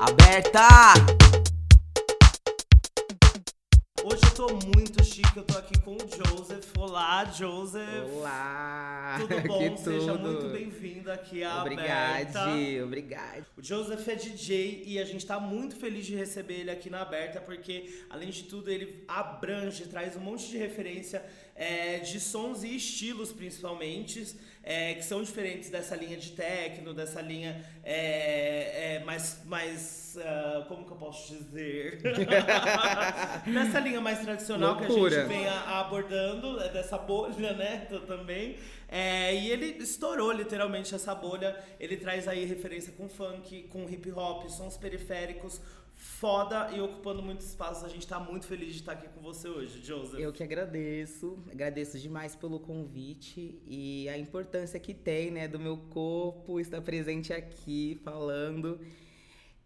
Aberta! Hoje eu tô muito chique, eu tô aqui com o Joseph. Olá, Joseph. Olá! Tudo bom? Que Seja tudo. muito bem-vindo aqui à Obrigado, Aberta. obrigado. O Joseph é DJ e a gente tá muito feliz de receber ele aqui na Aberta, porque, além de tudo, ele abrange, traz um monte de referência é, de sons e estilos, principalmente, é, que são diferentes dessa linha de techno, dessa linha é, é, mais. mais ah, como que eu posso dizer? dessa linha mais tradicional que a Loucura. gente vem a- abordando, é dessa bolha, né? Também. É, e ele estourou literalmente essa bolha. Ele traz aí referência com funk, com hip hop, sons periféricos, foda e ocupando muito espaço. A gente tá muito feliz de estar aqui com você hoje, Joseph. Eu que agradeço, agradeço demais pelo convite e a importância que tem, né, do meu corpo estar presente aqui falando.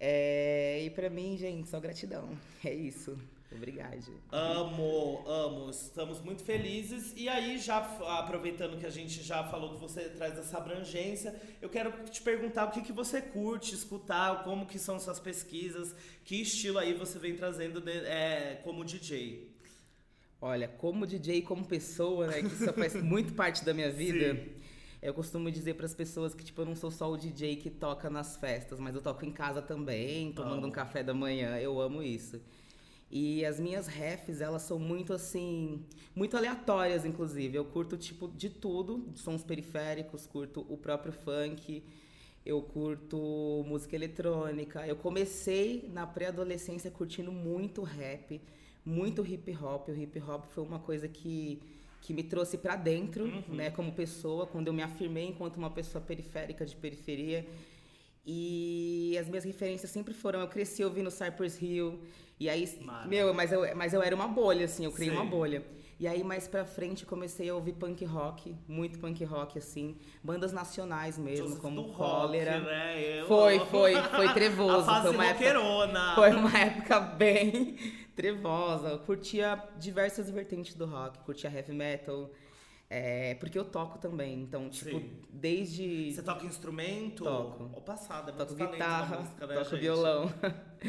É, e pra mim, gente, só gratidão. É isso. Obrigado. Amo, amo. Estamos muito felizes. E aí, já aproveitando que a gente já falou que você traz essa abrangência, eu quero te perguntar o que, que você curte escutar, como que são suas pesquisas, que estilo aí você vem trazendo de- é, como DJ. Olha, como DJ e como pessoa, né, que isso faz muito parte da minha vida. Sim. Eu costumo dizer para as pessoas que tipo eu não sou só o DJ que toca nas festas, mas eu toco em casa também, tomando Amo. um café da manhã. Eu amo isso. E as minhas refs, elas são muito assim, muito aleatórias, inclusive. Eu curto tipo de tudo, sons periféricos, curto o próprio funk, eu curto música eletrônica. Eu comecei na pré-adolescência curtindo muito rap, muito hip hop. O hip hop foi uma coisa que que me trouxe pra dentro, né, como pessoa, quando eu me afirmei enquanto uma pessoa periférica de periferia. E as minhas referências sempre foram, eu cresci ouvindo Cypress Hill, e aí, Mara. meu, mas eu, mas eu era uma bolha, assim, eu criei Sim. uma bolha. E aí, mais pra frente, comecei a ouvir punk rock, muito punk rock, assim, bandas nacionais mesmo, Joseph como do rock, Cólera. né? Eu Foi, foi, foi trevoso. Foi uma época foi uma época bem trevosa. Eu curtia diversas vertentes do rock, curtia heavy metal, é, porque eu toco também. Então, tipo, Sim. desde. Você toca instrumento? Toco. Ou passada, Toco guitarra, música, né, toco gente? violão.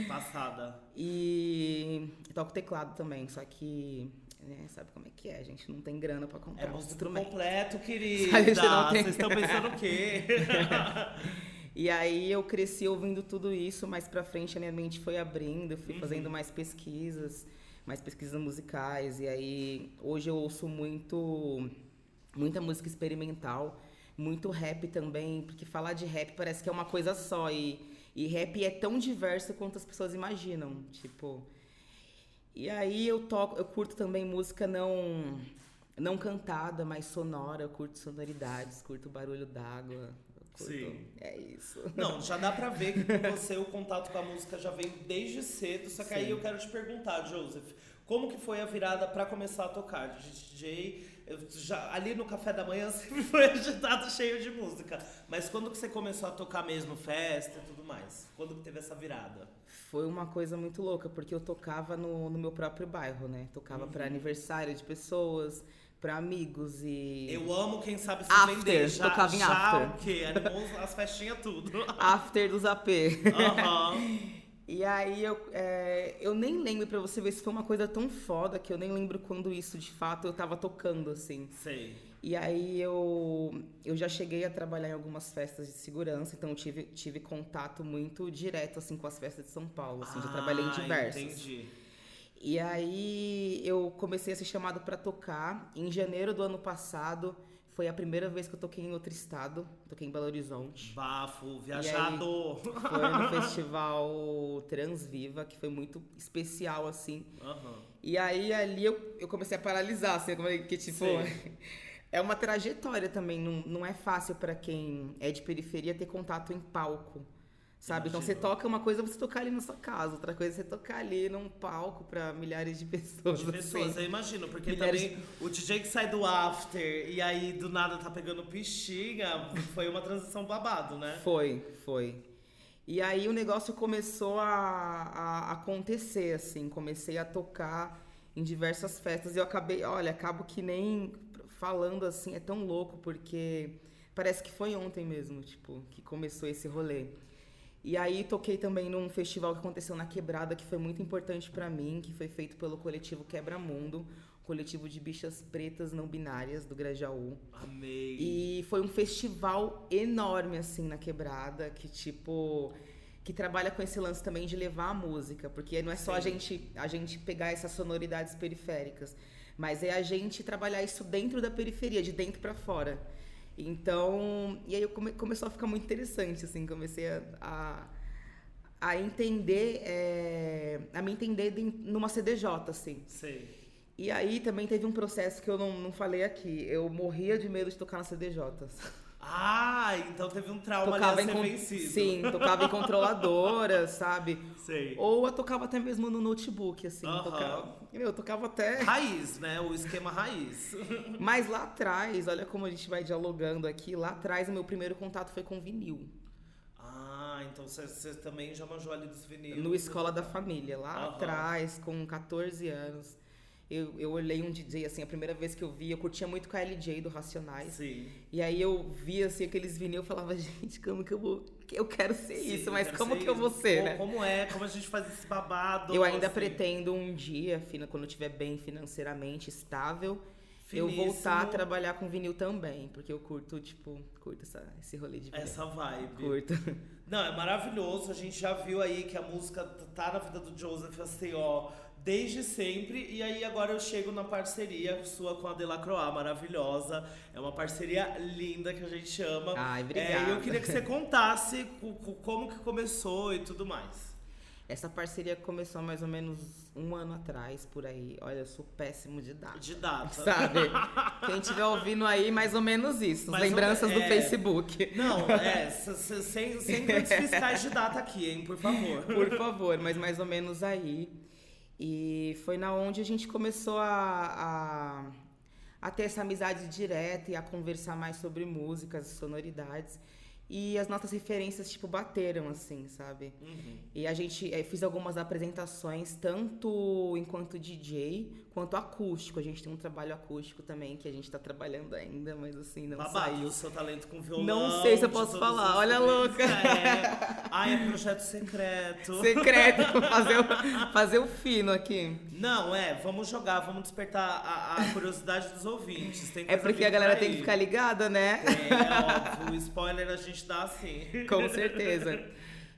Passada. E toco teclado também, só que. né, sabe como é que é? A gente não tem grana pra comprar É um instrumento. completo, querida. Sabe, gente não tem- Vocês estão pensando o quê? E aí eu cresci ouvindo tudo isso, mais pra frente a minha mente foi abrindo, eu fui fazendo mais pesquisas, mais pesquisas musicais, e aí hoje eu ouço muito muita música experimental, muito rap também, porque falar de rap parece que é uma coisa só e, e rap é tão diverso quanto as pessoas imaginam, tipo. E aí eu toco, eu curto também música não não cantada, mas sonora, eu curto sonoridades, curto barulho d'água. curto- Sim. É isso. Não, já dá pra ver que com você o contato com a música já vem desde cedo. Só que aí Sim. eu quero te perguntar, Joseph, como que foi a virada pra começar a tocar de DJ? Eu já, ali no café da manhã sempre foi agitado, cheio de música. Mas quando que você começou a tocar mesmo, festa e tudo mais? Quando que teve essa virada? Foi uma coisa muito louca, porque eu tocava no, no meu próprio bairro, né? Tocava pra aniversário de pessoas, pra amigos e. Eu amo quem sabe se After, vender. Já, tocava em já after. o quê? Animou as festinhas tudo. After dos AP. Aham. E aí eu, é, eu nem lembro pra você ver se foi uma coisa tão foda que eu nem lembro quando isso de fato eu tava tocando, assim. Sei. E aí eu, eu já cheguei a trabalhar em algumas festas de segurança, então eu tive, tive contato muito direto assim com as festas de São Paulo, assim, já trabalhei em Ah, diversas. Entendi. E aí eu comecei a ser chamado pra tocar. Em janeiro do ano passado foi a primeira vez que eu toquei em outro estado, toquei em Belo Horizonte. Bafo, viajado. Foi no festival Transviva, que foi muito especial assim. Aham. E aí ali eu, eu comecei a paralisar, assim, como é que tipo. É uma trajetória também, não, não é fácil pra quem é de periferia ter contato em palco. Sabe? Então você toca uma coisa você tocar ali na sua casa, outra coisa é você tocar ali num palco pra milhares de pessoas. De pessoas, assim. eu imagino, porque Milhares também o DJ que sai do after e aí do nada tá pegando pichinha, foi uma transição babado, né? Foi, foi. E aí o negócio começou a, a acontecer, assim, comecei a tocar em diversas festas e eu acabei, olha, acabo que nem falando assim, é tão louco porque parece que foi ontem mesmo, tipo, que começou esse rolê. E aí toquei também num festival que aconteceu na Quebrada, que foi muito importante para mim, que foi feito pelo coletivo Quebra Mundo, coletivo de bichas pretas não binárias do Grajaú. Amei. E foi um festival enorme, assim, na quebrada, que tipo. Que trabalha com esse lance também de levar a música, porque não é só a gente, a gente pegar essas sonoridades periféricas, mas é a gente trabalhar isso dentro da periferia, de dentro pra fora. Então, e aí eu come, começou a ficar muito interessante, assim, comecei a, a, a entender, é, a me entender de- numa CDJ, assim. Sei. E aí também teve um processo que eu não, não falei aqui. Eu morria de medo de tocar na CDJ. Ah, então teve um trauma Tocava ali a ser con- vencido. Sim, tocava em controladoras, sabe? Sei. Ou eu tocava até mesmo no notebook, assim. Aham. Tocava, meu, eu tocava até. Raiz, né? O esquema raiz. Mas lá atrás, olha como a gente vai dialogando aqui. Lá atrás, o meu primeiro contato foi com vinil. Ah, então você- também já manjou ali dos vinil. No Escola da Família, lá atrás, com 14 anos. Eu, eu olhei um DJ, assim, a primeira vez que eu vi, eu curtia muito com a LJ do Racionais. Sim. E aí eu via assim aqueles vinil eu falava, gente, como que eu vou. Eu quero ser Sim, isso, mas como que eu vou isso. ser, Co- né? Como é? Como a gente faz esse babado? Eu ainda assim? pretendo um dia, quando eu estiver bem financeiramente estável, eu voltar a trabalhar com vinil também. Porque eu curto, tipo, curto essa, esse rolê de vinil. Essa vibe. Curto. Não, é maravilhoso. A gente já viu aí que a música tá na vida do Joseph Asteó desde sempre. E aí agora eu chego na parceria sua com a Delacroix, maravilhosa. É uma parceria linda que a gente ama. Ai, É, obrigada. e eu queria que você contasse co- co- como que começou e tudo mais. Essa parceria começou mais ou menos um ano atrás, por aí. Olha, eu sou péssimo de data. De data. Sabe? Quem estiver ouvindo aí, mais ou menos isso. Mais Lembranças do é. Facebook. Não, é, sem, sem fiscais de data aqui, hein, por favor. Por favor, mas mais ou menos aí. E foi na onde a gente começou a, a, a ter essa amizade direta e a conversar mais sobre músicas, sonoridades. E as nossas referências, tipo, bateram, assim, sabe? Uhum. E a gente eh, fiz algumas apresentações, tanto enquanto DJ, quanto acústico. A gente tem um trabalho acústico também, que a gente tá trabalhando ainda, mas assim, não Babado saiu. do seu talento com violão. Não sei se eu posso falar, olha a louca. É. Ai, é projeto secreto. Secreto, fazer o, fazer o fino aqui. Não, é, vamos jogar, vamos despertar a, a curiosidade dos ouvintes. É porque a galera tem que ficar ligada, né? É, óbvio, o spoiler a gente dá assim. Com certeza.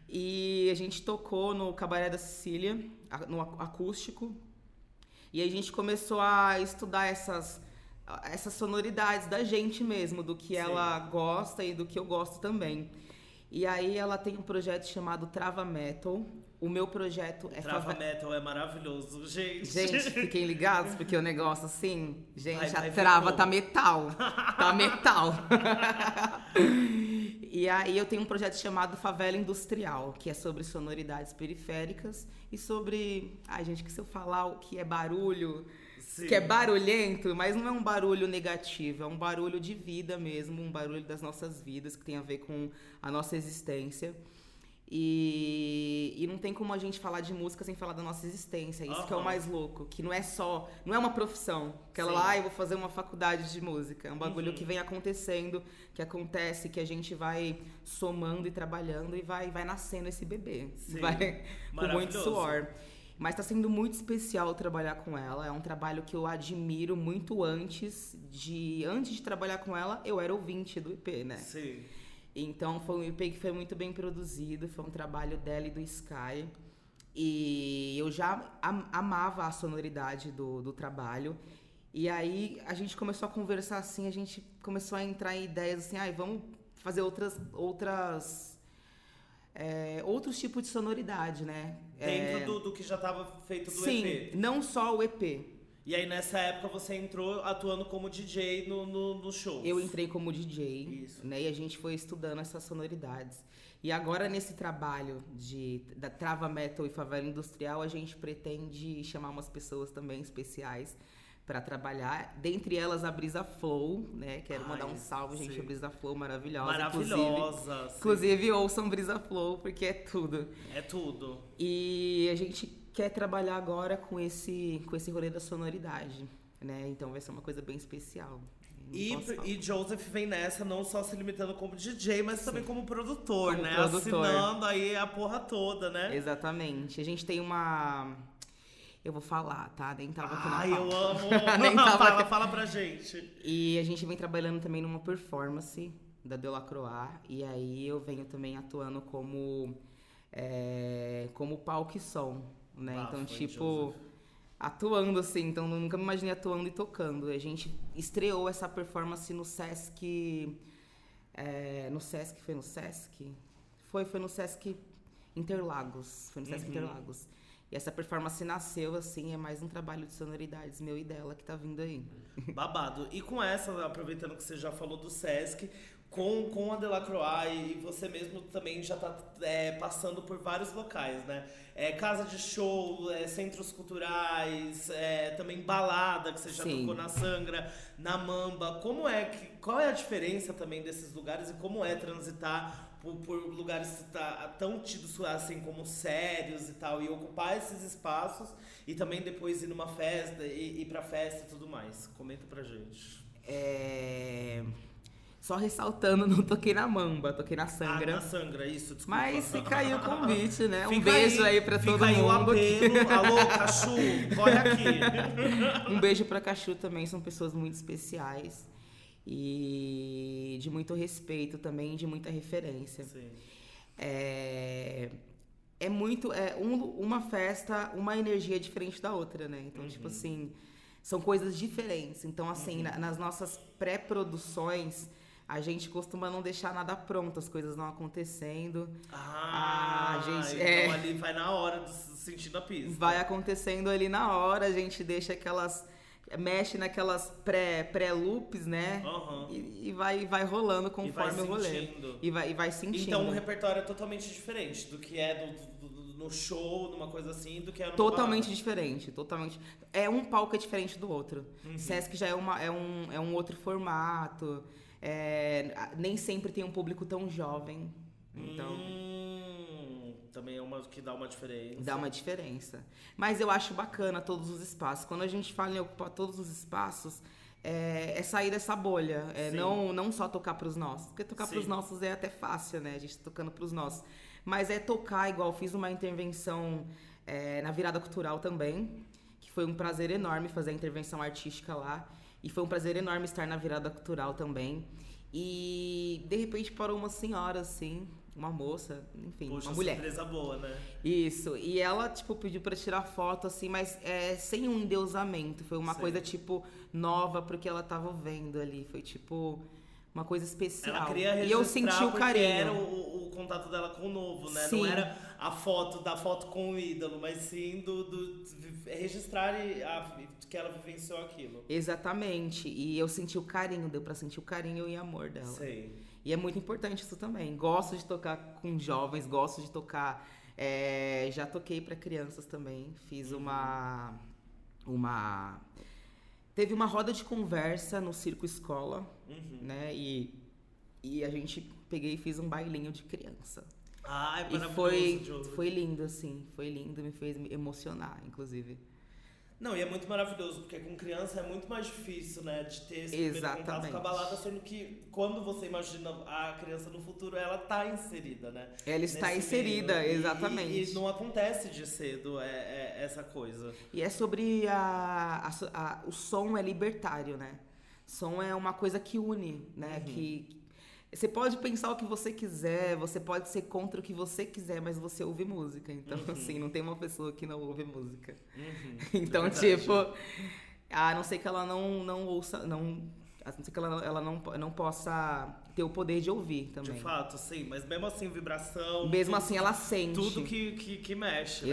E a gente tocou no Cabaré da Sicília, no ac- acústico. E a gente começou a estudar essas, essas sonoridades da gente mesmo, do que Sim. ela gosta e do que eu gosto também. E aí ela tem um projeto chamado Trava Metal. O meu projeto é Trava fave- Metal é maravilhoso, gente. Gente, fiquem ligados, porque o negócio assim, gente, a trava como. tá metal. Tá metal. e aí eu tenho um projeto chamado Favela Industrial, que é sobre sonoridades periféricas e sobre. Ai, gente, que se eu falar o que é barulho, Sim. que é barulhento, mas não é um barulho negativo, é um barulho de vida mesmo, um barulho das nossas vidas, que tem a ver com a nossa existência. E, e não tem como a gente falar de música sem falar da nossa existência. Isso que é o mais louco. Que não é só. Não é uma profissão. Aquela Sim. lá, ah, eu vou fazer uma faculdade de música. É um bagulho Uhum. que vem acontecendo, que acontece, que a gente vai somando e trabalhando e vai, vai nascendo esse bebê. Sim. Vai com muito suor. Mas tá sendo muito especial trabalhar com ela. É um trabalho que eu admiro muito antes de. Antes de trabalhar com ela, eu era ouvinte do EP, né? Sim. Então foi um EP que foi muito bem produzido, foi um trabalho dela e do Sky. E eu já am- amava a sonoridade do, do trabalho. E aí a gente começou a conversar assim, a gente começou a entrar em ideias assim, ai, vamos fazer outras. outras é, outros tipos de sonoridade, né? Dentro É, do, do que já estava feito do Sim, EP. não só o EP. E aí nessa época você entrou atuando como DJ no, no, no show. Eu entrei como DJ, Isso. né? E a gente foi estudando essas sonoridades. E agora nesse trabalho de da trava metal e favela industrial, a gente pretende chamar umas pessoas também especiais para trabalhar. Dentre elas a Brisa Flow, né? Quero Ai, mandar um salve, gente, sim. a Brisa Flow maravilhosa, inclusive. Maravilhosa. sim. Inclusive ouçam Brisa Flow porque é tudo. É tudo. E a gente quer trabalhar agora com esse com esse rolê da sonoridade, né? Então vai ser uma coisa bem especial. E, e Joseph vem nessa não só se limitando como DJ, mas também como produtor, Como né? produtor. Assinando aí a porra toda, né? Exatamente. A gente tem uma. Eu vou falar, tá? Nem tava aqui na Ai, eu amo. Nem tava fala, fala pra gente. E a gente vem trabalhando também numa performance da Delacroix. E aí eu venho também atuando como. é, como palco e som, né? Ah, então, tipo. Joseph. Atuando, assim, então nunca me imaginei atuando e tocando. A gente estreou essa performance no Sesc. é, no Sesc, foi no Sesc? Foi, foi no Sesc Interlagos. Foi no Sesc Uhum. Interlagos. E essa performance nasceu, assim, é mais um trabalho de sonoridades meu e dela que tá vindo aí. Babado. E com essa, aproveitando que você já falou do Sesc, com, com a Delacroix e você mesmo também já tá é, passando por vários locais, né? É, casa de show, é, centros culturais, é, também balada, que você já Sim. tocou na Sangra, na Mamba. Como é que. Qual é a diferença também desses lugares e como é transitar por, por lugares tá, tão tidos assim como sérios e tal, e ocupar esses espaços e também depois ir numa festa e ir pra festa e tudo mais? Comenta pra gente. É... Só ressaltando, não toquei na Mamba, toquei na Ah, Sangra. na Sangra, isso, desculpa. Mas fica aí o convite, né? Um beijo aí, pra fica todo aí mundo. que- apelo. Alô, Cachu, corre aqui. Um beijo pra Cachu também, são pessoas muito especiais. E de muito respeito também, de muita referência. Sim. É, é muito. É um- uma festa, uma energia diferente da outra, né? Então, tipo assim, são coisas diferentes. Então, assim, na- nas nossas pré-produções, a gente costuma não deixar nada pronto, as coisas não acontecendo. Ah, Ah, gente, então é. ali vai na hora do sentindo a pista. Vai acontecendo ali na hora, a gente deixa aquelas. mexe naquelas pré- pré-loops, né? Aham. E, e vai, vai rolando conforme o rolê. E vai, e vai sentindo. Então o repertório é totalmente diferente do que é do, do- do- no show, numa coisa assim, do que é no Totalmente diferente, totalmente. É um palco é diferente do outro. Uhum. Sesc já é, uma, é, um, é um outro formato. É, nem sempre tem um público tão jovem. Então, Hum, também é uma que dá uma diferença. dá uma diferença. Mas eu acho bacana todos os espaços. Quando a gente fala em ocupar todos os espaços, é, é sair dessa bolha. É Sim. não, não só tocar pros nossos. Porque tocar Sim. pros nossos é até fácil, né? A gente tá tocando pros nossos. Mas é tocar igual. Fiz uma intervenção é, na virada cultural também. Que foi um prazer enorme fazer a intervenção artística lá. E foi um prazer enorme estar na virada cultural também. E de repente parou uma senhora, assim, uma moça, enfim, Poxa, uma mulher. surpresa boa, né? Isso, e ela, tipo, pediu pra tirar foto, assim, mas é, sem um endeusamento. Foi uma Sei. coisa, tipo, nova porque ela tava vendo ali. Foi, tipo, uma coisa especial. Ela queria registrar e eu senti o carinho. era o, o contato dela com o novo, né? Não Sim. era a foto da foto com o ídolo, mas sim do, do registrar a- que ela vivenciou aquilo. Exatamente. E eu senti o carinho, deu pra sentir o carinho e amor dela. Sei. E é muito importante isso também. Gosto de tocar com jovens, gosto de tocar. é, já toquei para crianças também. Fiz uma. Uma. Teve uma roda de conversa no Circo Escola, Uhum. né? E, e a gente peguei e fiz um bailinho de criança. Ah, é E foi, foi lindo, assim. Foi lindo, me fez me emocionar, inclusive. Não, e é muito maravilhoso, porque com criança é muito mais difícil, né? De ter esse primeiro contato Exatamente. com a balada, sendo que quando você imagina a criança no futuro, ela tá inserida, né? Ela está Nesse inserida, meio. Exatamente. E, e não acontece de cedo é, é essa coisa. E é sobre a, a a- o som é libertário, né? Som é uma coisa que une, né? Uhum. Que você pode pensar o que você quiser, você pode ser contra o que você quiser, mas você ouve música. Então, Uhum. assim, não tem uma pessoa que não ouve música. Uhum. Então, É tipo, a não ser que ela não, não ouça, não, a não ser que ela, ela não, não possa ter o poder de ouvir De também. fato, sim, mas mesmo assim, vibração. Mesmo tudo- assim, ela sente. Tudo que, que, que mexe. né?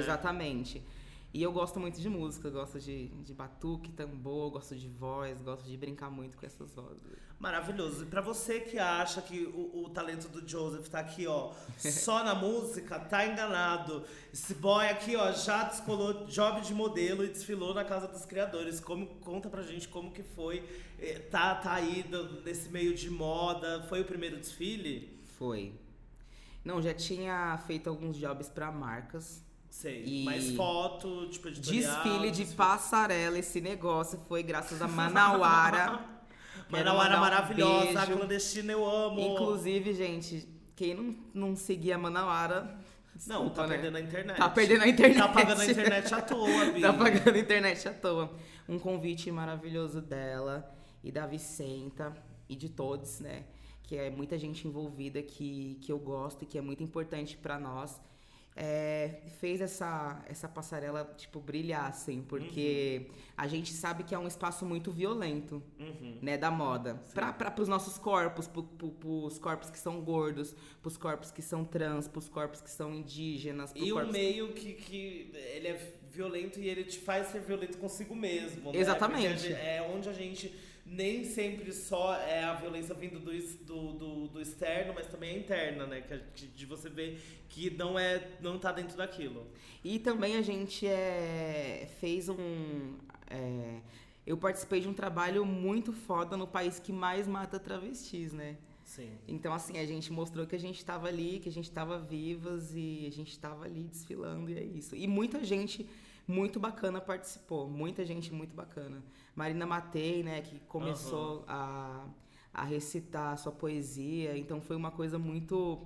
E eu gosto muito de música, gosto de, de batuque, tambor, gosto de voz, gosto de brincar muito com essas vozes. Maravilhoso. E pra você que acha que o, o talento do Joseph tá aqui, ó, só na música, tá enganado. Esse boy aqui, ó, já descolou job de modelo e desfilou na Casa dos Criadores. Como, conta pra gente como que foi. eh, Tá, tá aí nesse meio de moda. Foi o primeiro desfile? Foi. Não, já tinha feito alguns jobs pra marcas. Sei. E- Mais foto, tipo, editorial. Desfile de desfile- passarela, esse negócio foi graças a Manauara. Manauara maravilhosa, um clandestina eu amo. Inclusive, gente, quem não, não seguia a Manauara. Desculpa, não, tá né? perdendo a internet. Tá perdendo a internet. Tá pagando a internet à toa, Bi. tá pagando a internet à toa. Um convite maravilhoso dela e da Vicenta e de todos, né? Que é muita gente envolvida que, que eu gosto e que é muito importante para nós é, fez essa, essa passarela, tipo, brilhar, assim, porque uhum. a gente sabe que é um espaço muito violento, uhum. né, da moda. Para os nossos corpos, para os corpos que são gordos, para os corpos que são trans, para os corpos que são indígenas. E o meio que, que ele é violento e ele te faz ser violento consigo mesmo, né? Exatamente. é onde a gente nem sempre só é a violência vindo do, do, do, do externo, mas também é interna, né? Que, de você ver que não é não tá dentro daquilo. E também a gente é, fez um. É, eu participei de um trabalho muito foda no país que mais mata travestis, né? Sim. Então, assim, a gente mostrou que a gente estava ali, que a gente estava vivas e a gente estava ali desfilando e é isso. E muita gente muito bacana participou, muita gente muito bacana. Marina Matei, né, que começou uhum. a, a recitar a sua poesia, então foi uma coisa muito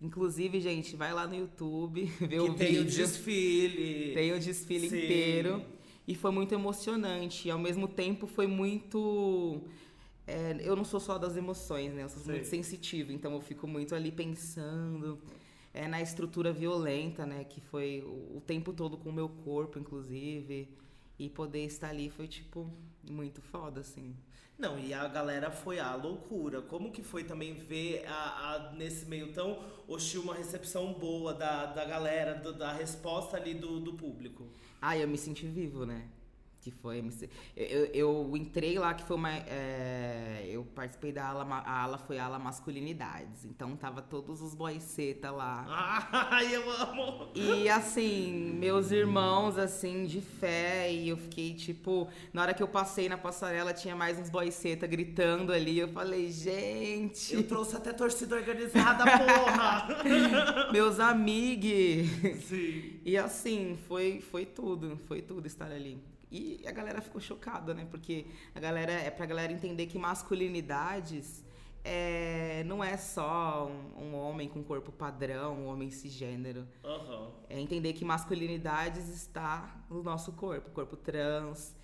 Inclusive, gente, vai lá no YouTube, ver que o tem vídeo. o desfile. Tem o desfile Sim. inteiro. E foi muito emocionante. E ao mesmo tempo foi muito. É, eu não sou só das emoções, né? Eu sou Sim. muito sensitiva, então eu fico muito ali pensando é, na estrutura violenta, né? Que foi o, o tempo todo com o meu corpo, inclusive. E poder estar ali foi, tipo, muito foda, assim. Não, e a galera foi à loucura. Como que foi também ver a, a nesse meio tão hostil uma recepção boa da, da galera, do, da resposta ali do, do público? Ah, eu me senti vivo, né? Que foi eu, eu entrei lá que foi uma é, eu participei da ala a ala foi a ala masculinidades. Então tava todos os boiceta lá. Ai eu amo. E assim meus irmãos assim de fé e eu fiquei tipo na hora que eu passei na passarela tinha mais uns boiceta gritando ali. Eu falei gente. Eu trouxe até torcida organizada porra. Meus amigos. Sim. E assim foi foi tudo foi tudo estar ali e a galera ficou chocada, né? Porque a galera é pra galera entender que masculinidades é, não é só um, um, homem com corpo padrão, um homem cisgênero. Uhum. É entender que masculinidades está no nosso corpo, corpo trans,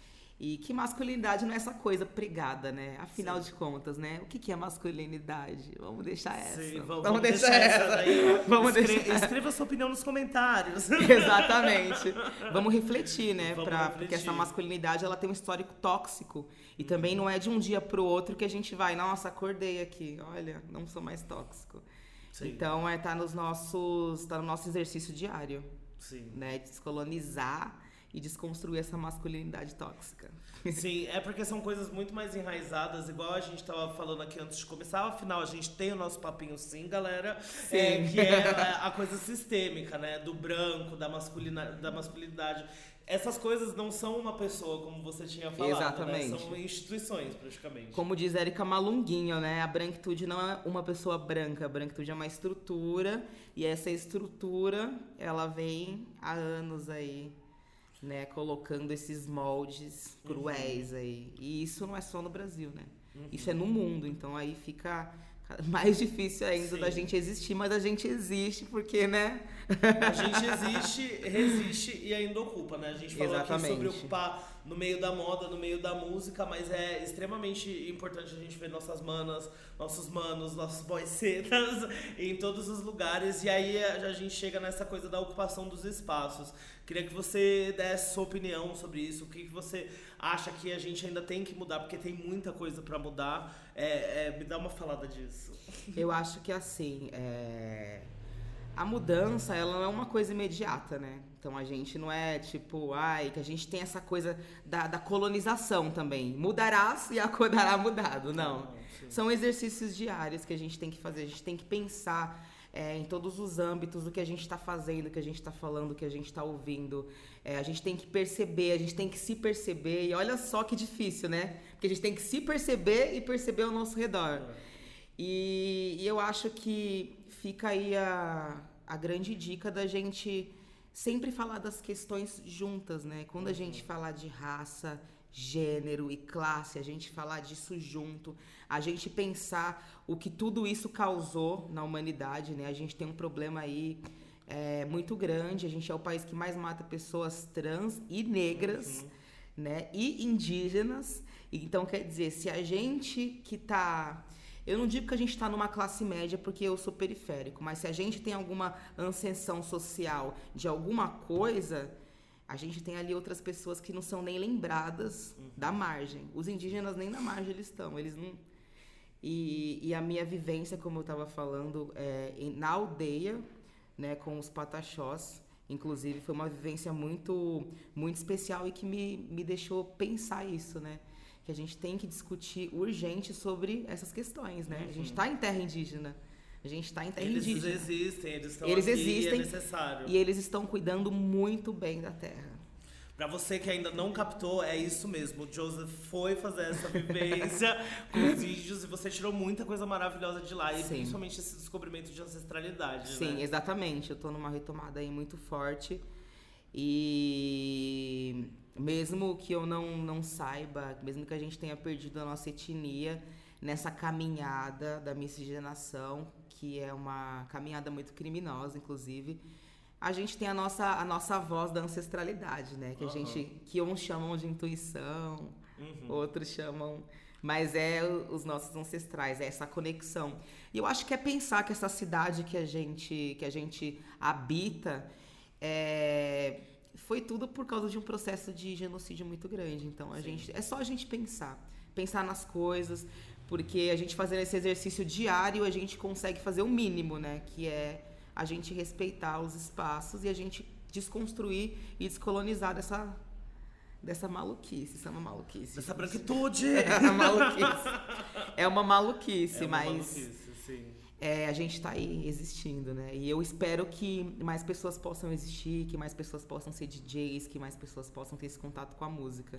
e que masculinidade não é essa coisa pregada, né? Afinal Sim. de contas, né? O que, que é masculinidade? Vamos deixar essa. Sim, vamos, vamos, deixar, deixar, essa. Daí. vamos Escre deixar. Escreva sua opinião nos comentários. Exatamente. Vamos refletir, né? Vamos pra, refletir. Porque essa masculinidade ela tem um histórico tóxico. E uhum. também não é de um dia pro outro que a gente vai, nossa, acordei aqui. Olha, não sou mais tóxico. Sim. Então é tá nos nossos. tá no nosso exercício diário. Sim. Né? Descolonizar e desconstruir essa masculinidade tóxica. Sim, é porque são coisas muito mais enraizadas, igual a gente estava falando aqui antes de começar. Afinal, a gente tem o nosso papinho sim, galera, sim. É, que é a coisa sistêmica, né? Do branco, da, masculina, da masculinidade. Essas coisas não são uma pessoa, como você tinha falado, né? Exatamente. Né? São instituições, praticamente. Como diz Erika Malunguinho, né? A branquitude não é uma pessoa branca, a branquitude é uma estrutura, e essa estrutura, ela vem há anos aí né, colocando esses moldes cruéis uhum. aí. E isso não é só no Brasil, né? Uhum. Isso é no mundo, então aí fica mais difícil ainda Sim. da gente existir, mas a gente existe porque, né? A gente existe, resiste e ainda ocupa, né? A gente falou Exatamente. aqui sobre ocupar no meio da moda, no meio da música, mas é extremamente importante a gente ver nossas manas, nossos manos, nossos boycetas em todos os lugares. E aí a gente chega nessa coisa da ocupação dos espaços. Queria que você desse sua opinião sobre isso. O que, que você acha que a gente ainda tem que mudar? Porque tem muita coisa para mudar. É, é, me dá uma falada disso. Eu acho que assim, é... a mudança ela não é uma coisa imediata, né? Então a gente não é tipo, ai, que a gente tem essa coisa da, da colonização também. Mudarás e acordará mudado. Não. não São exercícios diários que a gente tem que fazer. A gente tem que pensar é, em todos os âmbitos do que a gente está fazendo, do que a gente está falando, do que a gente está ouvindo. É, a gente tem que perceber, a gente tem que se perceber. E olha só que difícil, né? Porque a gente tem que se perceber e perceber ao nosso redor. E, e eu acho que fica aí a, a grande dica da gente sempre falar das questões juntas, né? Quando a uhum. gente falar de raça, gênero e classe, a gente falar disso junto, a gente pensar o que tudo isso causou na humanidade, né? A gente tem um problema aí é, muito grande, a gente é o país que mais mata pessoas trans e negras, uhum. né? E indígenas. Então, quer dizer, se a gente que tá eu não digo que a gente está numa classe média porque eu sou periférico, mas se a gente tem alguma ascensão social de alguma coisa, a gente tem ali outras pessoas que não são nem lembradas uhum. da margem. Os indígenas nem na margem eles estão, eles não. E, e a minha vivência, como eu estava falando, é, na aldeia, né, com os pataxós, inclusive, foi uma vivência muito, muito especial e que me, me deixou pensar isso, né? Que a gente tem que discutir urgente sobre essas questões, né? Uhum. A gente está em terra indígena. A gente está em terra eles indígena. Eles existem, eles estão eles aqui, existem, é necessário. E eles estão cuidando muito bem da terra. Para você que ainda não captou, é isso mesmo. O Joseph foi fazer essa vivência com os índios e você tirou muita coisa maravilhosa de lá. E Sim. principalmente esse descobrimento de ancestralidade. Sim, né? exatamente. Eu tô numa retomada aí muito forte. E mesmo que eu não, não saiba, mesmo que a gente tenha perdido a nossa etnia nessa caminhada da miscigenação, que é uma caminhada muito criminosa, inclusive, a gente tem a nossa, a nossa voz da ancestralidade, né? Que a gente que uns chamam de intuição, uhum. outros chamam, mas é os nossos ancestrais, é essa conexão. E eu acho que é pensar que essa cidade que a gente que a gente habita é, foi tudo por causa de um processo de genocídio muito grande. Então a Sim. gente é só a gente pensar, pensar nas coisas, porque a gente fazendo esse exercício diário, a gente consegue fazer o mínimo, né? Que é a gente respeitar os espaços e a gente desconstruir e descolonizar dessa, dessa maluquice. Isso é uma maluquice. Dessa branquitude! É uma maluquice. É uma maluquice, é uma mas. Maluquice, sim. É, a gente está aí existindo, né? E eu espero que mais pessoas possam existir, que mais pessoas possam ser DJs, que mais pessoas possam ter esse contato com a música.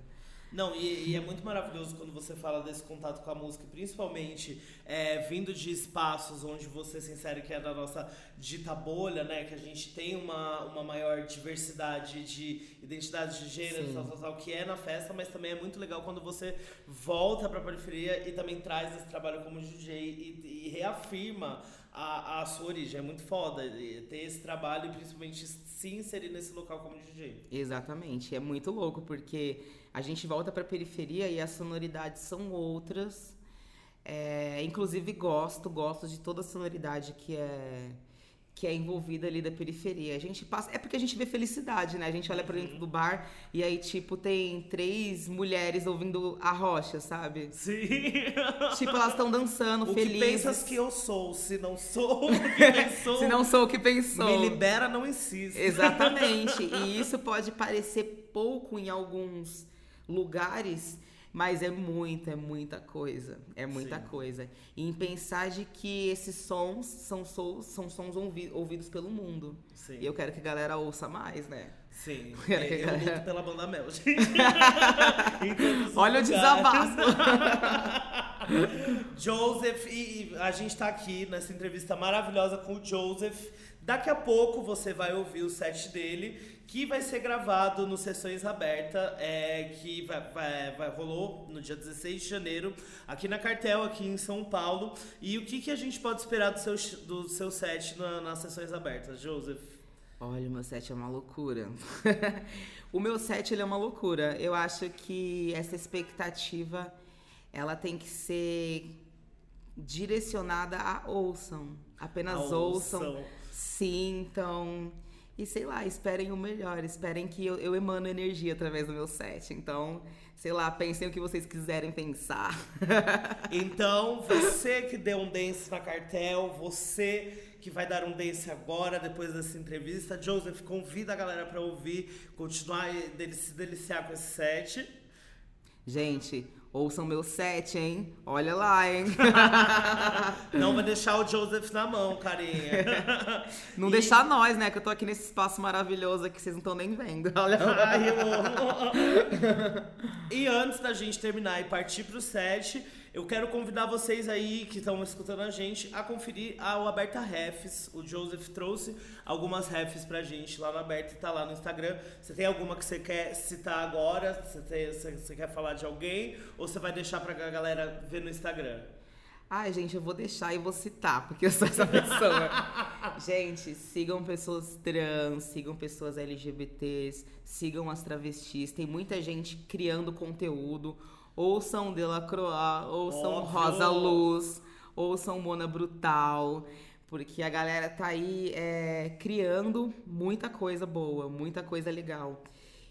Não, e, e, é muito maravilhoso quando você fala desse contato com a música, principalmente é, vindo de espaços onde você se insere, que é da nossa dita bolha, né? Que a gente tem uma, uma maior diversidade de identidades de gênero, tal, tal, tal, que é na festa, mas também é muito legal quando você volta para a periferia e também traz esse trabalho como DJ e, e reafirma a, a sua origem. É muito foda ter esse trabalho e principalmente se inserir nesse local como DJ. Exatamente. É muito louco, porque a gente volta para a periferia e as sonoridades são outras. É, inclusive gosto, gosto de toda a sonoridade que é que é envolvida ali da periferia. A gente passa. É porque a gente vê felicidade, né? A gente olha para dentro do bar e aí, tipo, tem três mulheres ouvindo a rocha, sabe? Sim. Tipo, elas estão dançando, o felizes. O que pensas que eu sou, se não sou o que pensou. se não sou o que pensou. Me libera, não insiste. Exatamente. e isso pode parecer pouco em alguns lugares, mas é muita, é muita coisa. É muita Sim. coisa. E em pensar de que esses sons são, sons, são sons ouvi ouvidos pelo mundo. Sim. E eu quero que a galera ouça mais, né? Sim. Eu, é, eu galera... luto pela banda Mel, gente. Olha o desabafo. Joseph, e a gente tá aqui nessa entrevista maravilhosa com o Joseph. Daqui a pouco você vai ouvir o set dele, que vai ser gravado no Sessões Abertas, é, que vai, vai, vai, rolou no dia 16 de janeiro, aqui na Cartel, aqui em São Paulo. E o que, que a gente pode esperar do seu, do seu set na, nas Sessões Abertas, Joseph? Olha, o meu set é uma loucura. o meu set ele é uma loucura. Eu acho que essa expectativa ela tem que ser direcionada a ouçam. Apenas a ouçam. ouçam sintam e sei lá, esperem o melhor, esperem que eu, eu emano energia através do meu set. Então, sei lá, pensem o que vocês quiserem pensar. então, você que deu um dance na cartel, você que vai dar um dance agora, depois dessa entrevista, Joseph, convida a galera para ouvir, continuar se deliciar com esse set. Gente, Ouçam meu set, hein? Olha lá, hein? Não vai deixar o Joseph na mão, carinha. Não e... deixar nós, né? Que eu tô aqui nesse espaço maravilhoso que vocês não estão nem vendo. Olha lá. Ai, eu E antes da gente terminar e partir pro set, Eu quero convidar vocês aí que estão escutando a gente a conferir o Aberta Refs. O Joseph trouxe algumas refs pra gente lá no Aberta e tá lá no Instagram. Você tem alguma que você quer citar agora? Você, tem, você, você quer falar de alguém? Ou você vai deixar pra galera ver no Instagram? Ai, gente, eu vou deixar e vou citar, porque eu sou essa pessoa. gente, sigam pessoas trans, sigam pessoas LGBTs, sigam as travestis. Tem muita gente criando conteúdo. Ouçam Delacroix, ouçam Óbvio. Rosa Luz, ouçam Mona Brutal. Porque a galera tá aí é, criando muita coisa boa, muita coisa legal.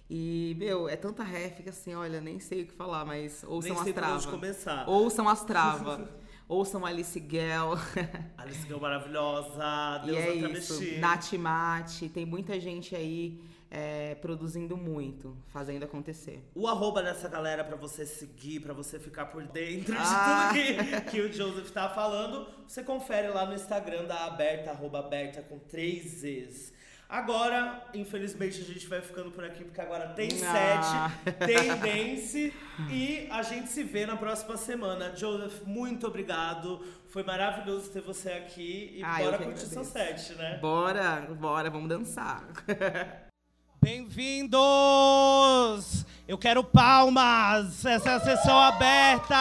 E, meu, é tanta ref que assim, olha, nem sei o que falar, mas ouçam as travas. Ouçam as travas. Ouçam Alice Gell. Alice Gell maravilhosa. Deus e é isso. Nath Mate. Tem muita gente aí é, produzindo muito, fazendo acontecer. O arroba dessa galera para você seguir, para você ficar por dentro ah. de tudo que, que o Joseph tá falando, você confere lá no Instagram da Aberta, arroba aberta com três Zs. Agora, infelizmente, a gente vai ficando por aqui, porque agora tem ah. sete, tem dance. e a gente se vê na próxima semana. Joseph, muito obrigado. Foi maravilhoso ter você aqui. E ah, bora curtir seu set, né? Bora, bora, vamos dançar. Bem-vindos! Eu quero palmas! Essa é a sessão aberta!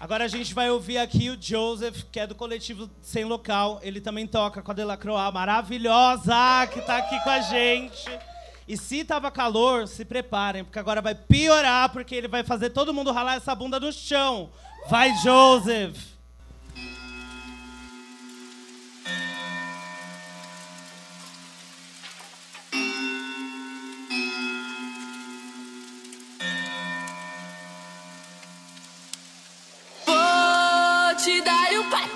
Agora a gente vai ouvir aqui o Joseph, que é do coletivo Sem Local. Ele também toca com a Delacroix, maravilhosa, que está aqui com a gente. E se tava calor, se preparem, porque agora vai piorar, porque ele vai fazer todo mundo ralar essa bunda no chão. Vai, Joseph!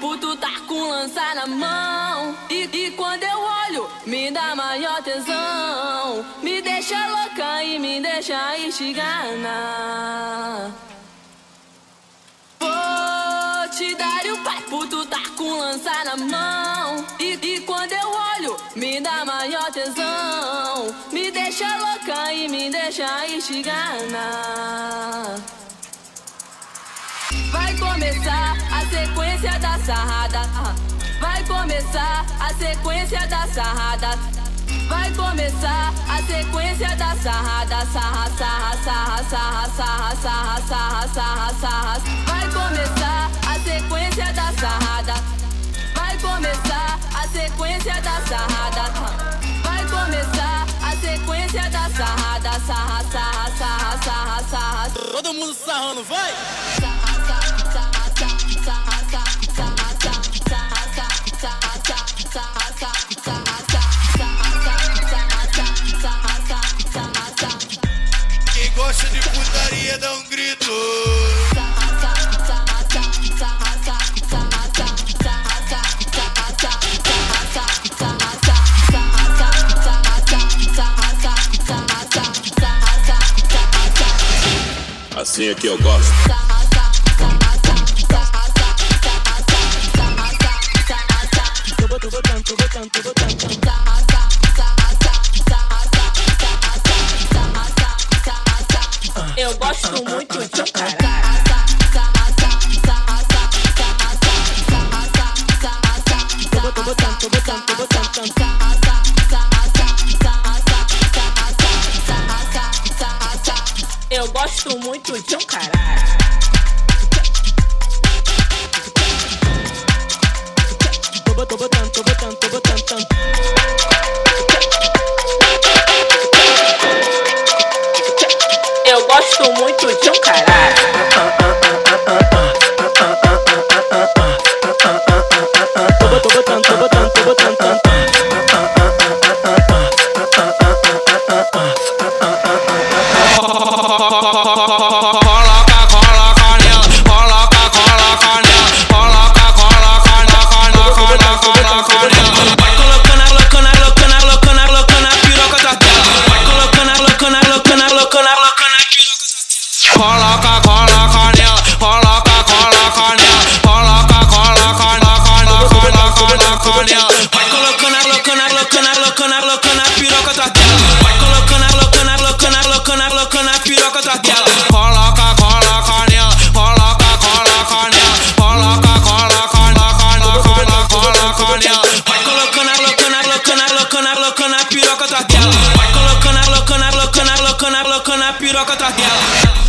Puto tá com lança na mão. E, e quando eu olho, me dá maior tesão. Me deixa louca e me deixa instigada. Vou te dar o pai, puto tá com lança na mão. E, e quando eu olho, me dá maior tesão. Me deixa louca e me deixa instigada. Vai começar a sequência da sarrada. Vai começar a sequência da sarrada. Vai começar a sequência da sarrada. Sarra, sarra, sarra, sarra, sarra, sarra, sarra, sarra, sarra. Vai começar a sequência da sarrada. Vai começar a sequência da sarrada. Vai começar a sequência da sarrada. Sarra, sarra, sarra, sarra, sarra. Todo mundo sarrando, vai! Quem gosta de putaria dá um grito. Assim é que eu gosto. yeah.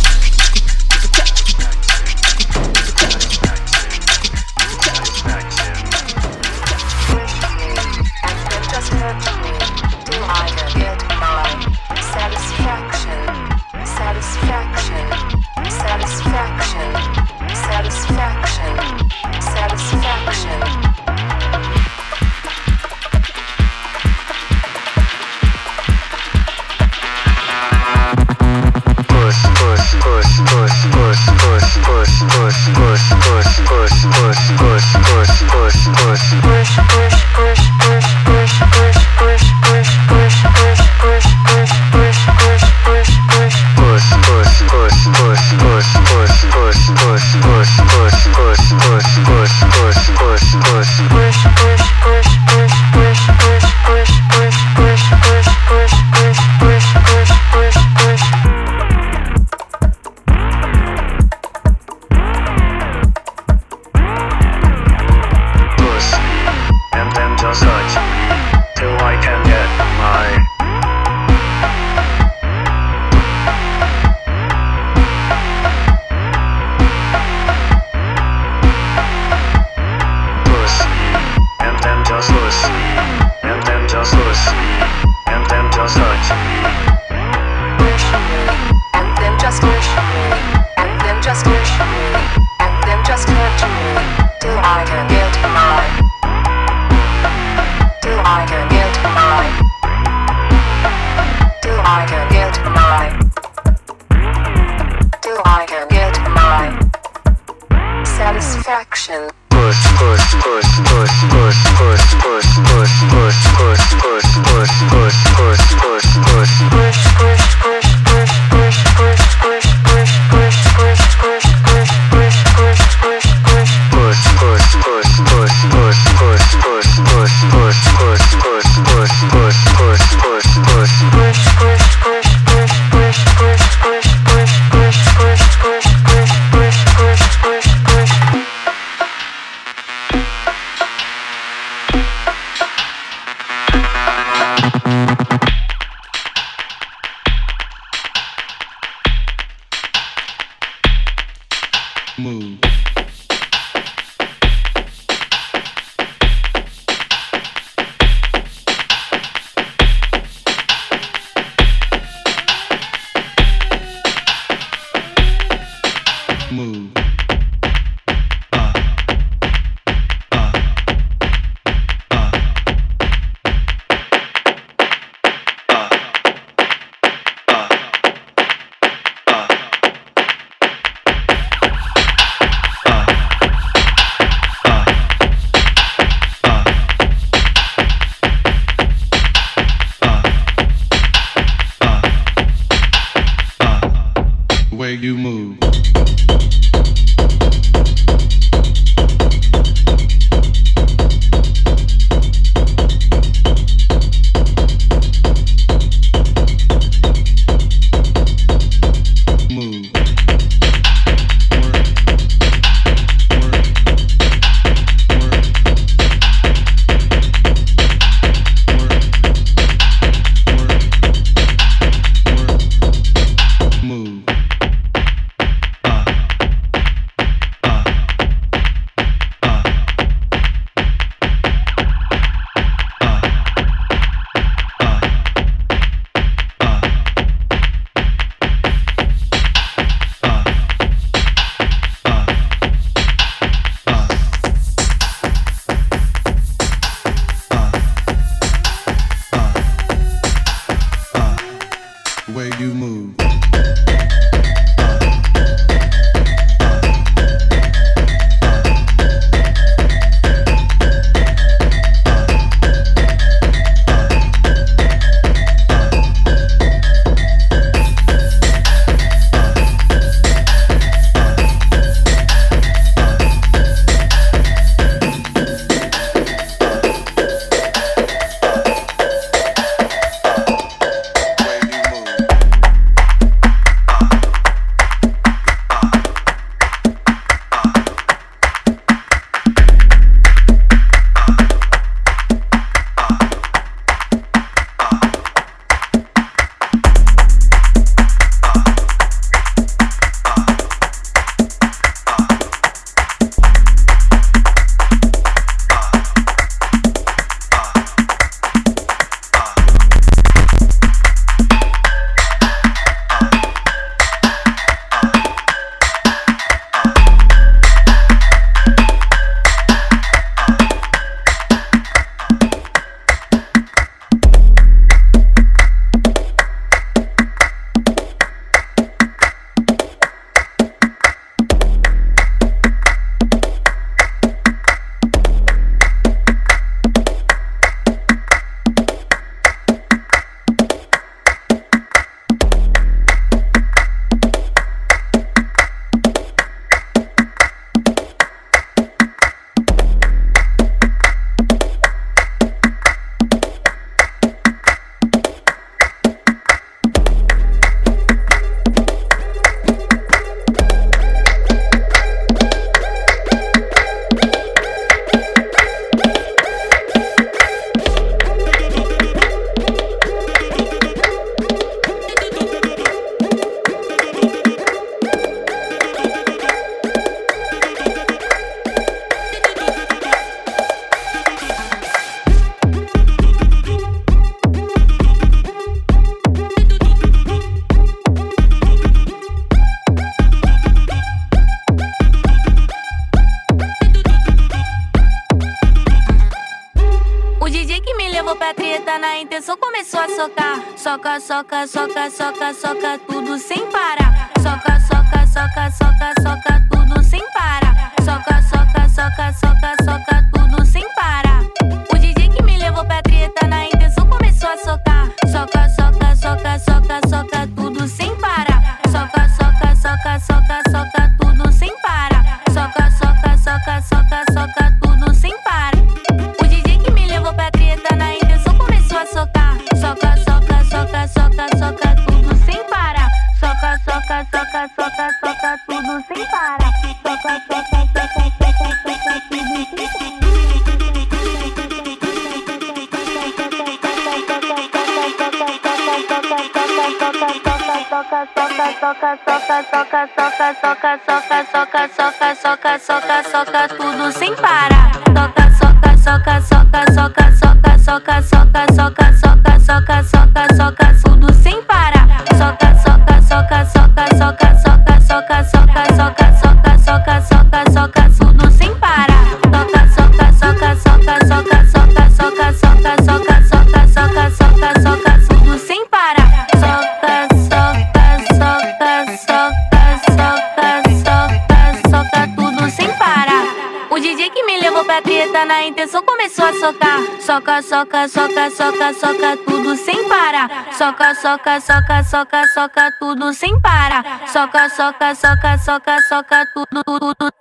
soca, soca, soca, soca, tudo sem parar. Soca, soca, soca, soca, soca tudo sem parar. Soca, soca, soca, soca, soca tudo, tudo, tudo.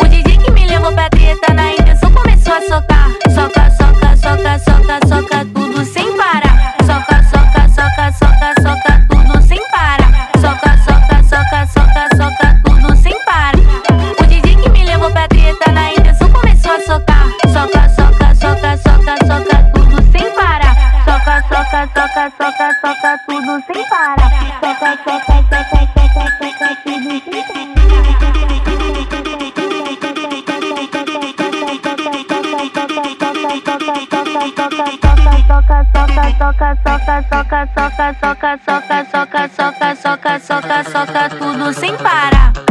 O DJ que me levou pra treta na intenção começou a socar. Soca, soca, soca, soca, soca tudo sem parar. Soca, soca, soca, soca, soca Soca, soca, soca tudo sem parar. Soca, soca, soca, soca, soca tudo sem parar. Soca, soca, soca, soca, soca, soca, soca, soca, soca, soca, soca, soca, soca, soca, tudo sem parar.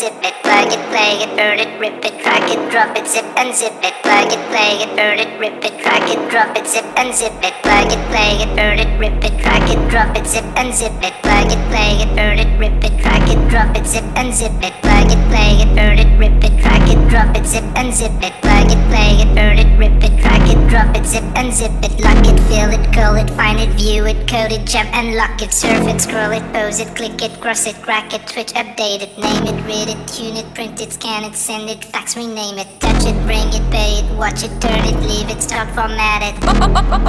Zip it, plug it, play it, burn it, rip it, crack it, drop it, zip and zip it, plug it, play it, burn it, rip it, crack it, drop it, zip and zip it, plug it, play it, burn it, rip it, crack it, drop it, zip and zip it, plug it, play it, burn it, rip it, crack it, drop it, zip and zip it, plug it, play it, burn it, rip it, crack it, drop it, zip and zip it, plug it, play it, drop it, zip and zip it, lock it, fill it, call it, find it, view it, code it, jump and lock it, surf it, scroll it, pose it, click it, cross it, crack it, switch, update it, name it, read it, tune it, print it, scan it, send it, fax, rename it, touch it, bring it, pay it, watch it, turn it, leave it, start, format it.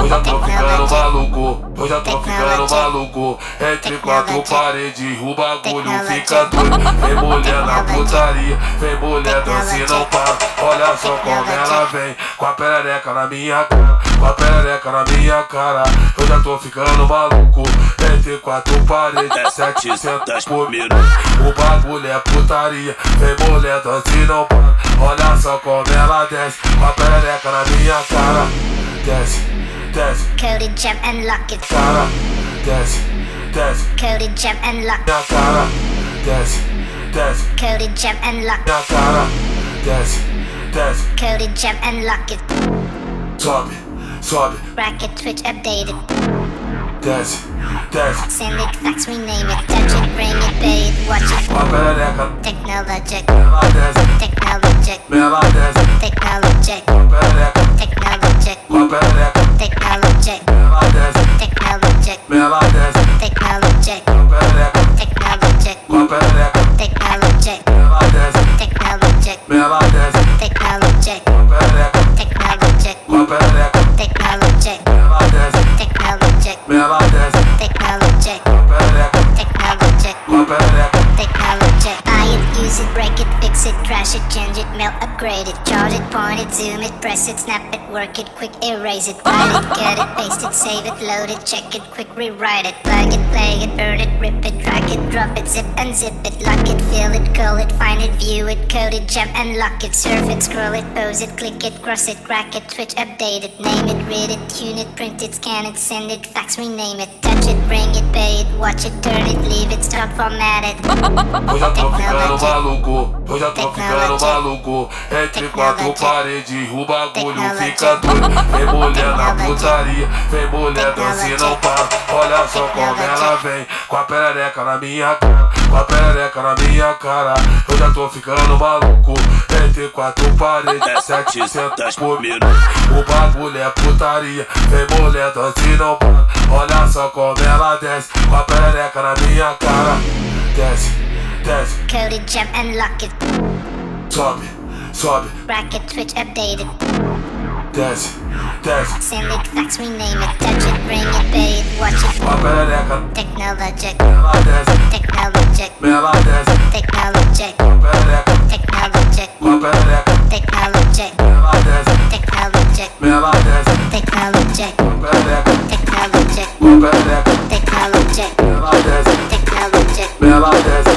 Eu já tô ficando Technology. Eu já tô ficando maluco. Entre quatro paredes, o bagulho fica doido. Vem mulher na putaria, vem mulher dança e não para. Olha só como ela vem, com a perereca na minha cara, com a perereca na minha cara. Eu já tô ficando maluco. Entre quatro paredes, 700 por minuto. O bagulho é putaria, vem mulher dança e não para. Olha só como ela desce, com a perereca na minha cara. Desce, desce. Code it, jump and lock it, cara, desce, desce, code it, jump and lock it, minha cara, desce, desce, code it, jump and lock it, minha cara, desce, desce, code it, jump and lock it, sobe, sobe, rack it, twitch, update it, desce, desce, send it, fax, rename it, touch it, bring it, pay it, watch it, com a perereca, technologic, ela desce, technologic, ela desce, technologic, com a perereca, technologic, com a perereca, Technology. Technology. Technology. Technology. Technology. Technology. Technology. Trash it, change it, melt, upgrade it, charge it, point it, zoom it, press it, snap it, work it, quick erase it, write it, cut it, paste it, save it, load it, check it, quick rewrite it, plug it, play it, burn it, rip it, drag it, drop it, zip unzip it, lock it, fill it, call it, find it, view it, code it, jump and lock it, surf it, scroll it, pose it, click it, cross it, crack it, twitch, update it, name it, read it, tune it, print it, scan it, send it, fax, rename it, touch it, bring it, pay it, watch it, turn it, leave it, start, format it. Eu já tô ficando maluco, eu já tô ficando maluco. Entre quatro paredes, o bagulho fica doido. Vem mulher na putaria, vem mulher dança e não para. Olha só como ela vem, com a perereca na minha cara, com a perereca na minha cara. Eu já tô ficando maluco. Entre quatro paredes, 700 por minuto. O bagulho é putaria, vem mulher dança e não para. Olha só como ela desce, com a perereca na minha cara. Desce, desce, Code it, jump and lock it, sobe, sobe, rack it, twitch, update it, desce, desce, send it, fax, rename it, touch it, bring it, pay it, watch it, com a perereca, technologic, ela desce, technologic, ela desce, technologic, com a perereca, technologic, com a perereca, technologic, ela desce, technologic, ela desce, technologic, com a perereca, technologic, com a perereca, technologic, ela desce, technologic, ela desce, technologic,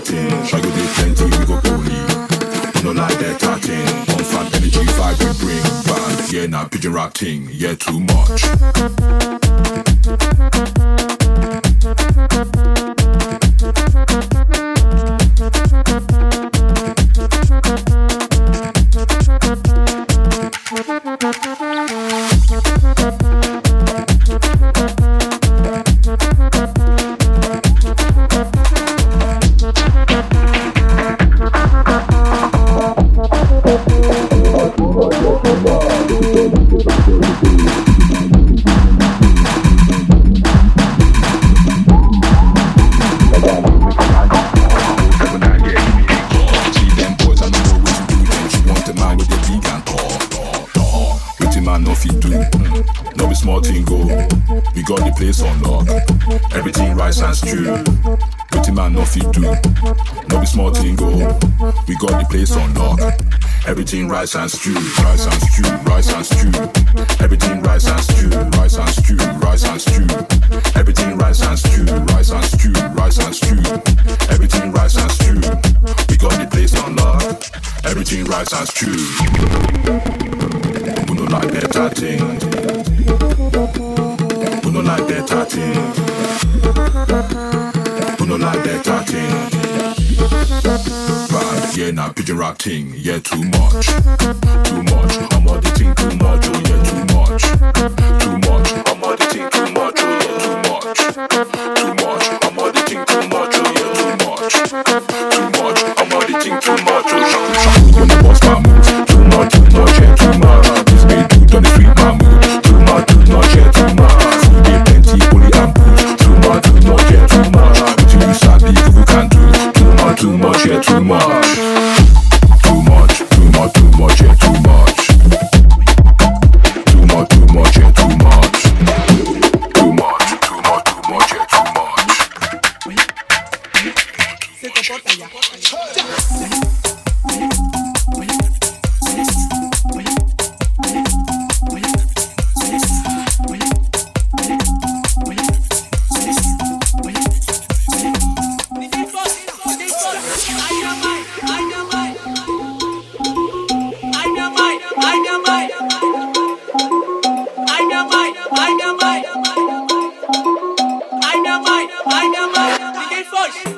starting. Try to do plenty, we go bully. No like that cutting. On fat energy vibe we bring. Bad, yeah, now pigeon rotting. Yeah, too much. Rice and stew, rice and stew, rice and stew. Everything rice and stew, rice and stew, rice and stew. Everything rice and stew, rice and stew, rice and stew. Everything rice and stew. We got the place on lock. Everything rice and stew. We don't like better thing. We don't like better thing. Like better thing. Yeah, now pigeon rock ting, yeah, too much. Too much, I'm all the too much, oh yeah, too much. Too much, I'm all the too much, Bush.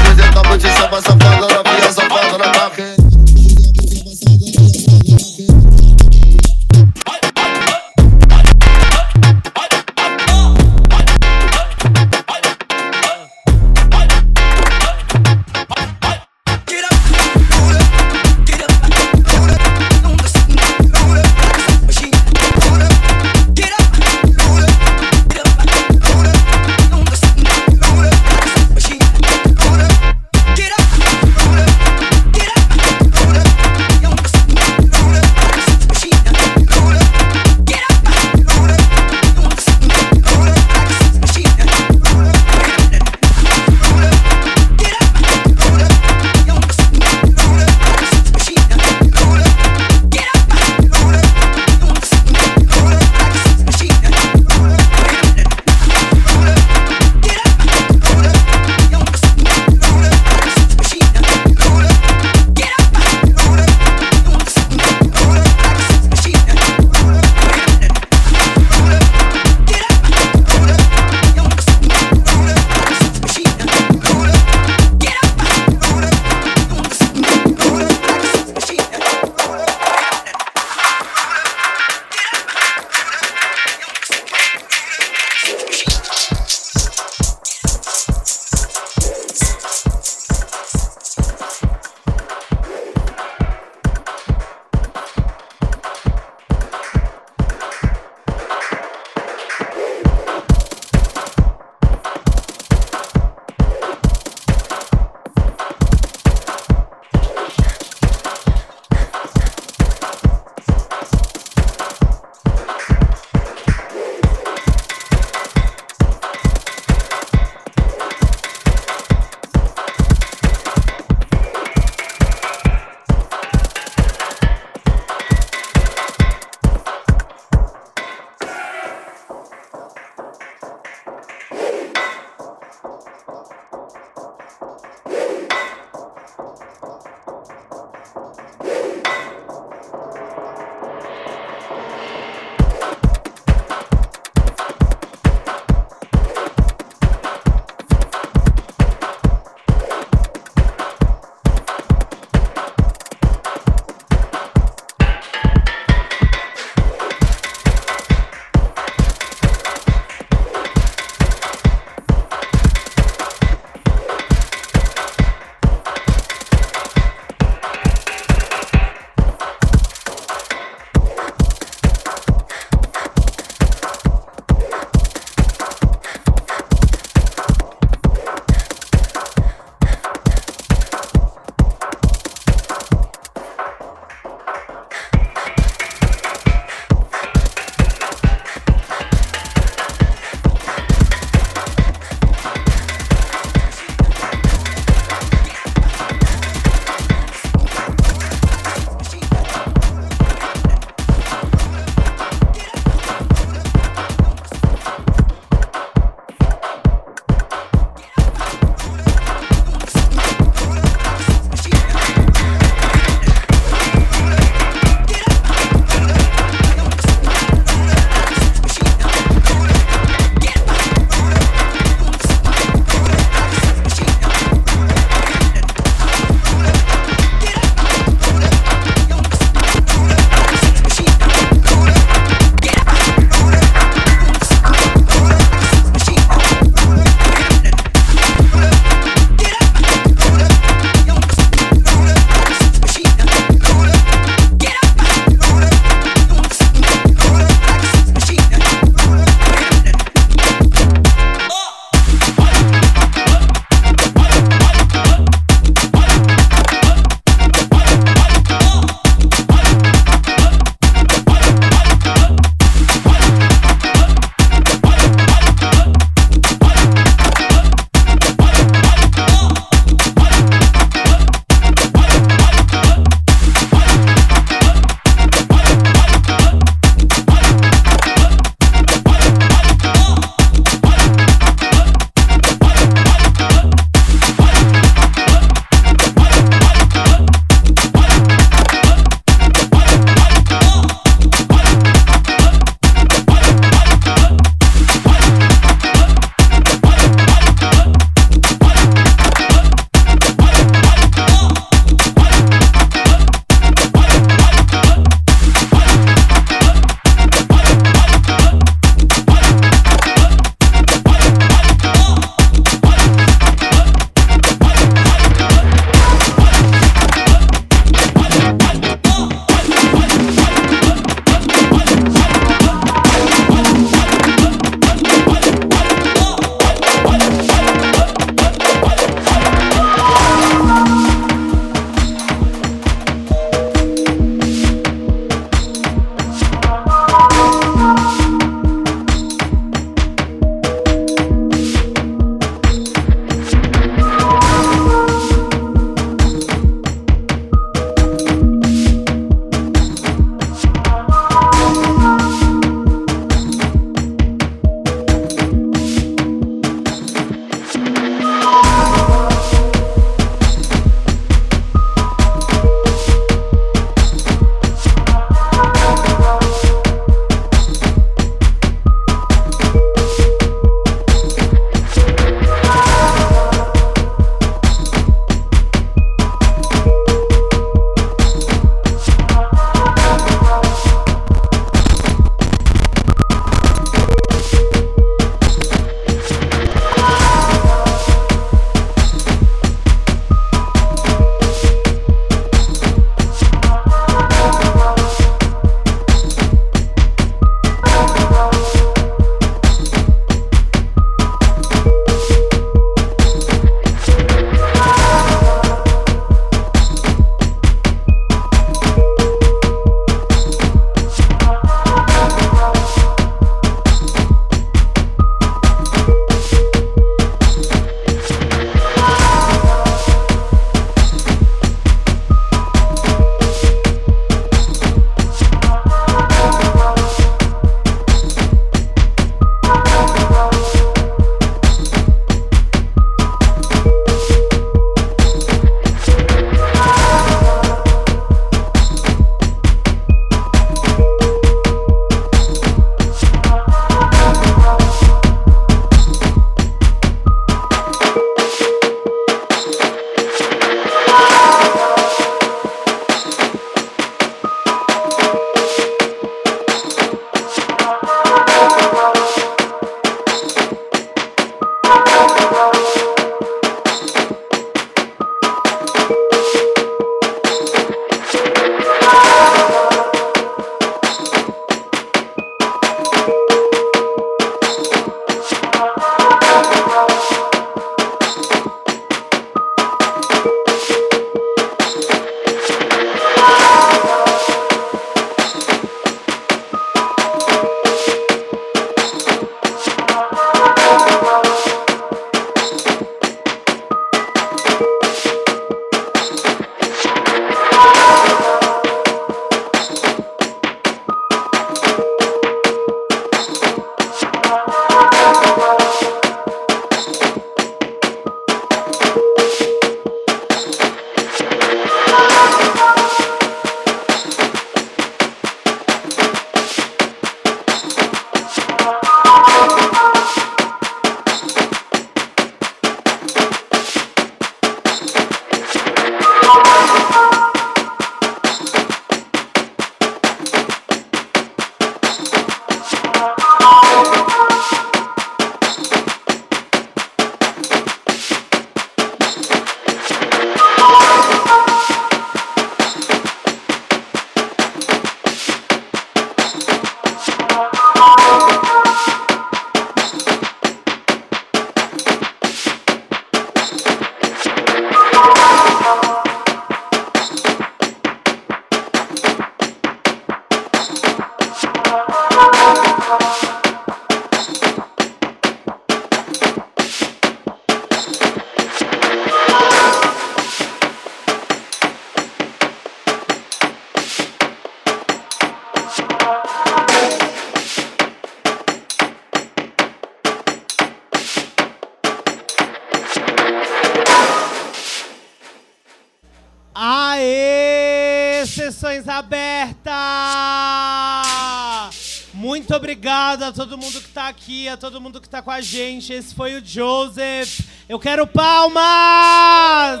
Aqui, a todo mundo que tá com a gente. Esse foi o Joseph. Eu quero palmas!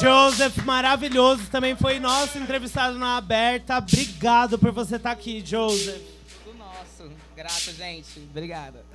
Joseph, maravilhoso, também foi nosso entrevistado na aberta. Obrigado por você estar aqui, Joseph. Tudo nosso. Grato, gente. Obrigada.